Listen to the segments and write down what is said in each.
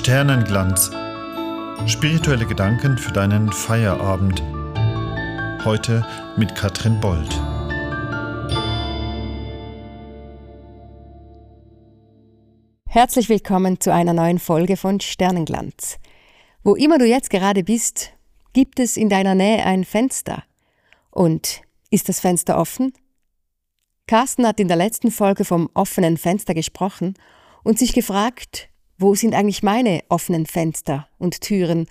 Sternenglanz. Spirituelle Gedanken für deinen Feierabend. Heute mit Katrin Bold. Herzlich willkommen zu einer neuen Folge von Sternenglanz. Wo immer du jetzt gerade bist, gibt es in deiner Nähe ein Fenster. Und ist das Fenster offen? Carsten hat in der letzten Folge vom offenen Fenster gesprochen und sich gefragt, wo sind eigentlich meine offenen Fenster und Türen,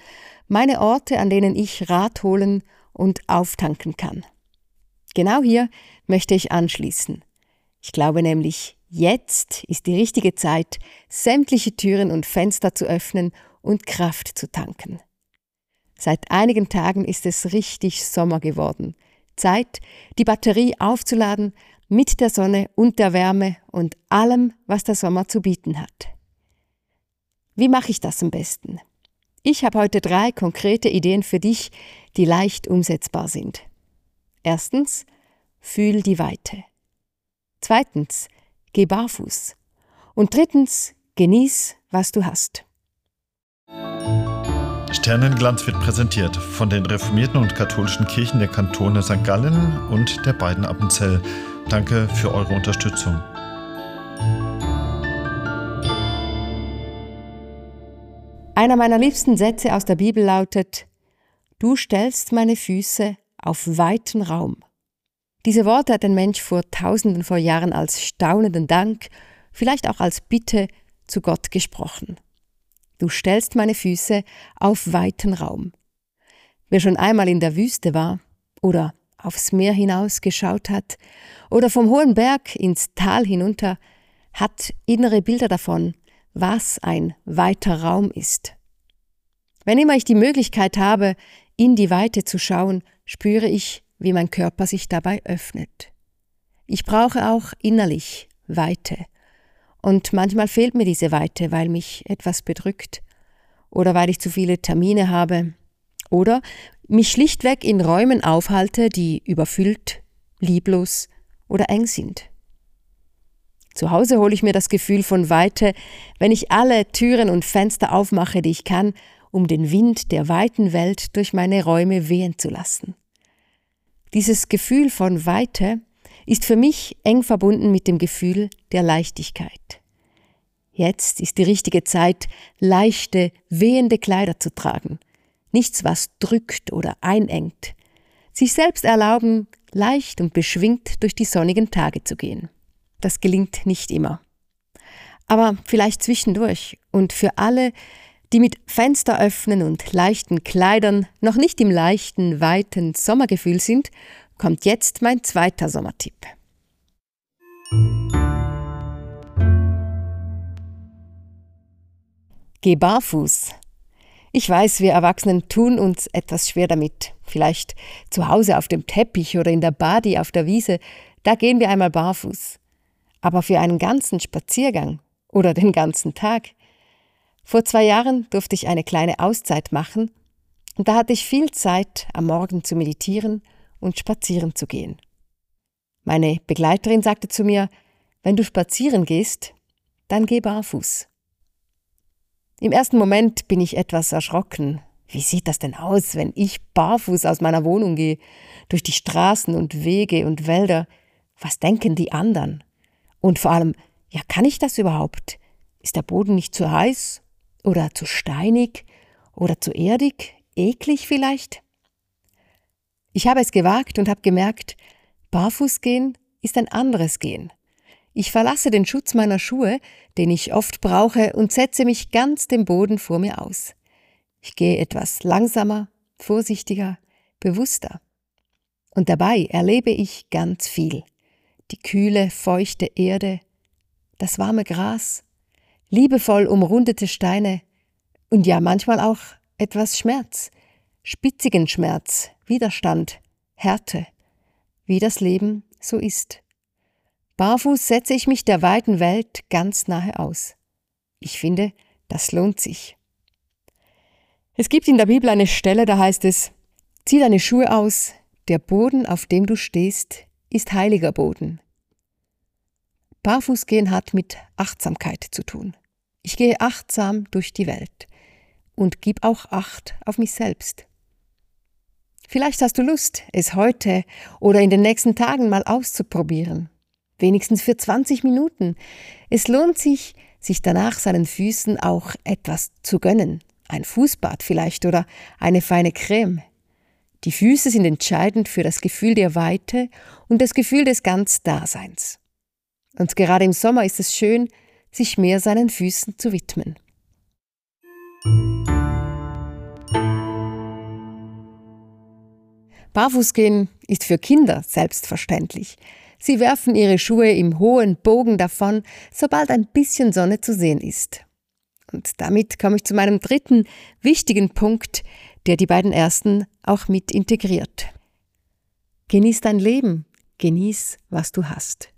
meine Orte, an denen ich Rat holen und auftanken kann? Genau hier möchte ich anschließen. Ich glaube nämlich, jetzt ist die richtige Zeit, sämtliche Türen und Fenster zu öffnen und Kraft zu tanken. Seit einigen Tagen ist es richtig Sommer geworden. Zeit, die Batterie aufzuladen mit der Sonne und der Wärme und allem, was der Sommer zu bieten hat. Wie mache ich das am besten? Ich habe heute drei konkrete Ideen für dich, die leicht umsetzbar sind. Erstens, fühl die Weite. Zweitens, geh barfuß. Und drittens, genieß, was du hast. Sternenglanz wird präsentiert von den reformierten und katholischen Kirchen der Kantone St. Gallen und der beiden Appenzell. Danke für eure Unterstützung. Einer meiner liebsten Sätze aus der Bibel lautet, Du stellst meine Füße auf weiten Raum. Diese Worte hat ein Mensch vor tausenden vor Jahren als staunenden Dank, vielleicht auch als Bitte zu Gott gesprochen. Du stellst meine Füße auf weiten Raum. Wer schon einmal in der Wüste war oder aufs Meer hinaus geschaut hat oder vom hohen Berg ins Tal hinunter, hat innere Bilder davon, was ein weiter Raum ist. Wenn immer ich die Möglichkeit habe, in die Weite zu schauen, spüre ich, wie mein Körper sich dabei öffnet. Ich brauche auch innerlich Weite. Und manchmal fehlt mir diese Weite, weil mich etwas bedrückt oder weil ich zu viele Termine habe oder mich schlichtweg in Räumen aufhalte, die überfüllt, lieblos oder eng sind. Zu Hause hole ich mir das Gefühl von Weite, wenn ich alle Türen und Fenster aufmache, die ich kann, um den Wind der weiten Welt durch meine Räume wehen zu lassen. Dieses Gefühl von Weite ist für mich eng verbunden mit dem Gefühl der Leichtigkeit. Jetzt ist die richtige Zeit, leichte, wehende Kleider zu tragen. Nichts, was drückt oder einengt. Sich selbst erlauben, leicht und beschwingt durch die sonnigen Tage zu gehen. Das gelingt nicht immer. Aber vielleicht zwischendurch und für alle, die mit Fenster öffnen und leichten Kleidern noch nicht im leichten, weiten Sommergefühl sind, kommt jetzt mein zweiter Sommertipp. Geh barfuß. Ich weiß, wir Erwachsenen tun uns etwas schwer damit. Vielleicht zu Hause auf dem Teppich oder in der Badi auf der Wiese, da gehen wir einmal barfuß aber für einen ganzen Spaziergang oder den ganzen Tag. Vor zwei Jahren durfte ich eine kleine Auszeit machen und da hatte ich viel Zeit, am Morgen zu meditieren und spazieren zu gehen. Meine Begleiterin sagte zu mir, wenn du spazieren gehst, dann geh barfuß. Im ersten Moment bin ich etwas erschrocken. Wie sieht das denn aus, wenn ich barfuß aus meiner Wohnung gehe, durch die Straßen und Wege und Wälder? Was denken die anderen? Und vor allem, ja, kann ich das überhaupt? Ist der Boden nicht zu heiß oder zu steinig oder zu erdig, eklig vielleicht? Ich habe es gewagt und habe gemerkt, barfuß gehen ist ein anderes Gehen. Ich verlasse den Schutz meiner Schuhe, den ich oft brauche, und setze mich ganz dem Boden vor mir aus. Ich gehe etwas langsamer, vorsichtiger, bewusster. Und dabei erlebe ich ganz viel die kühle, feuchte Erde, das warme Gras, liebevoll umrundete Steine und ja manchmal auch etwas Schmerz, spitzigen Schmerz, Widerstand, Härte, wie das Leben so ist. Barfuß setze ich mich der weiten Welt ganz nahe aus. Ich finde, das lohnt sich. Es gibt in der Bibel eine Stelle, da heißt es, zieh deine Schuhe aus, der Boden, auf dem du stehst, ist heiliger Boden. Barfußgehen hat mit Achtsamkeit zu tun. Ich gehe achtsam durch die Welt und gib auch Acht auf mich selbst. Vielleicht hast du Lust, es heute oder in den nächsten Tagen mal auszuprobieren. Wenigstens für 20 Minuten. Es lohnt sich, sich danach seinen Füßen auch etwas zu gönnen. Ein Fußbad vielleicht oder eine feine Creme. Die Füße sind entscheidend für das Gefühl der Weite und das Gefühl des Ganzdaseins. Und gerade im Sommer ist es schön, sich mehr seinen Füßen zu widmen. Barfußgehen ist für Kinder selbstverständlich. Sie werfen ihre Schuhe im hohen Bogen davon, sobald ein bisschen Sonne zu sehen ist. Und damit komme ich zu meinem dritten wichtigen Punkt, der die beiden ersten auch mit integriert. Genieß dein Leben, genieß, was du hast.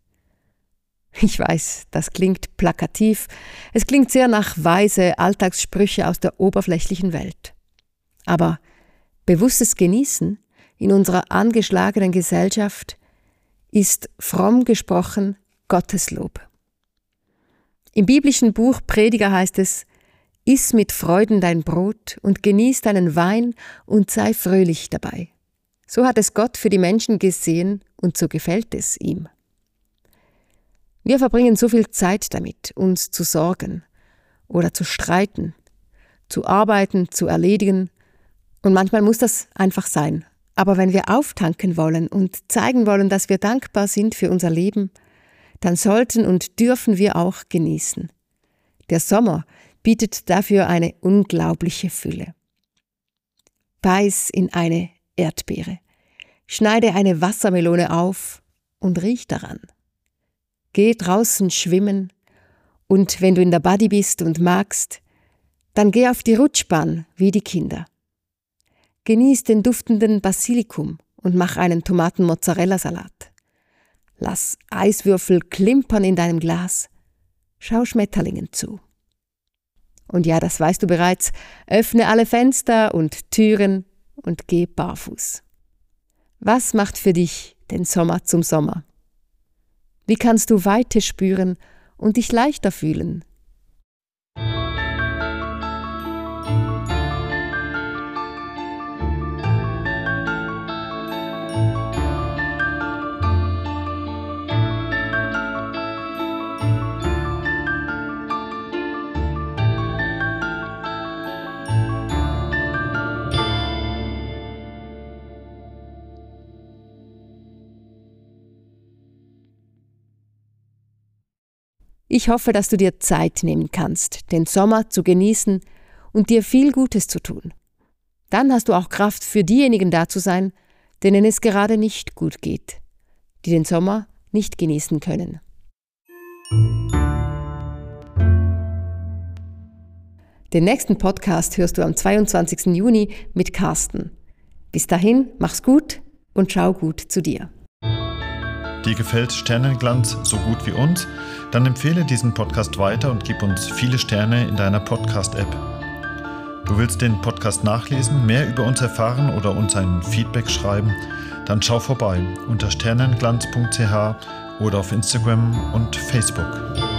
Ich weiß, das klingt plakativ, es klingt sehr nach weise Alltagssprüche aus der oberflächlichen Welt. Aber bewusstes Genießen in unserer angeschlagenen Gesellschaft ist fromm gesprochen Gotteslob. Im biblischen Buch Prediger heißt es, Iss mit Freuden dein Brot und genieß deinen Wein und sei fröhlich dabei. So hat es Gott für die Menschen gesehen und so gefällt es ihm. Wir verbringen so viel Zeit damit, uns zu sorgen oder zu streiten, zu arbeiten, zu erledigen, und manchmal muss das einfach sein, aber wenn wir auftanken wollen und zeigen wollen, dass wir dankbar sind für unser Leben, dann sollten und dürfen wir auch genießen. Der Sommer bietet dafür eine unglaubliche Fülle. Beiß in eine Erdbeere, schneide eine Wassermelone auf und riech daran. Geh draußen schwimmen und wenn du in der Buddy bist und magst, dann geh auf die Rutschbahn wie die Kinder. Genieß den duftenden Basilikum und mach einen Tomaten-Mozzarella-Salat. Lass Eiswürfel klimpern in deinem Glas. Schau Schmetterlingen zu. Und ja, das weißt du bereits, öffne alle Fenster und Türen und geh barfuß. Was macht für dich den Sommer zum Sommer? Wie kannst du Weite spüren und dich leichter fühlen? Ich hoffe, dass du dir Zeit nehmen kannst, den Sommer zu genießen und dir viel Gutes zu tun. Dann hast du auch Kraft für diejenigen da zu sein, denen es gerade nicht gut geht, die den Sommer nicht genießen können. Den nächsten Podcast hörst du am 22. Juni mit Carsten. Bis dahin, mach's gut und schau gut zu dir. Dir gefällt Sternenglanz so gut wie uns? Dann empfehle diesen Podcast weiter und gib uns viele Sterne in deiner Podcast-App. Du willst den Podcast nachlesen, mehr über uns erfahren oder uns ein Feedback schreiben? Dann schau vorbei unter sternenglanz.ch oder auf Instagram und Facebook.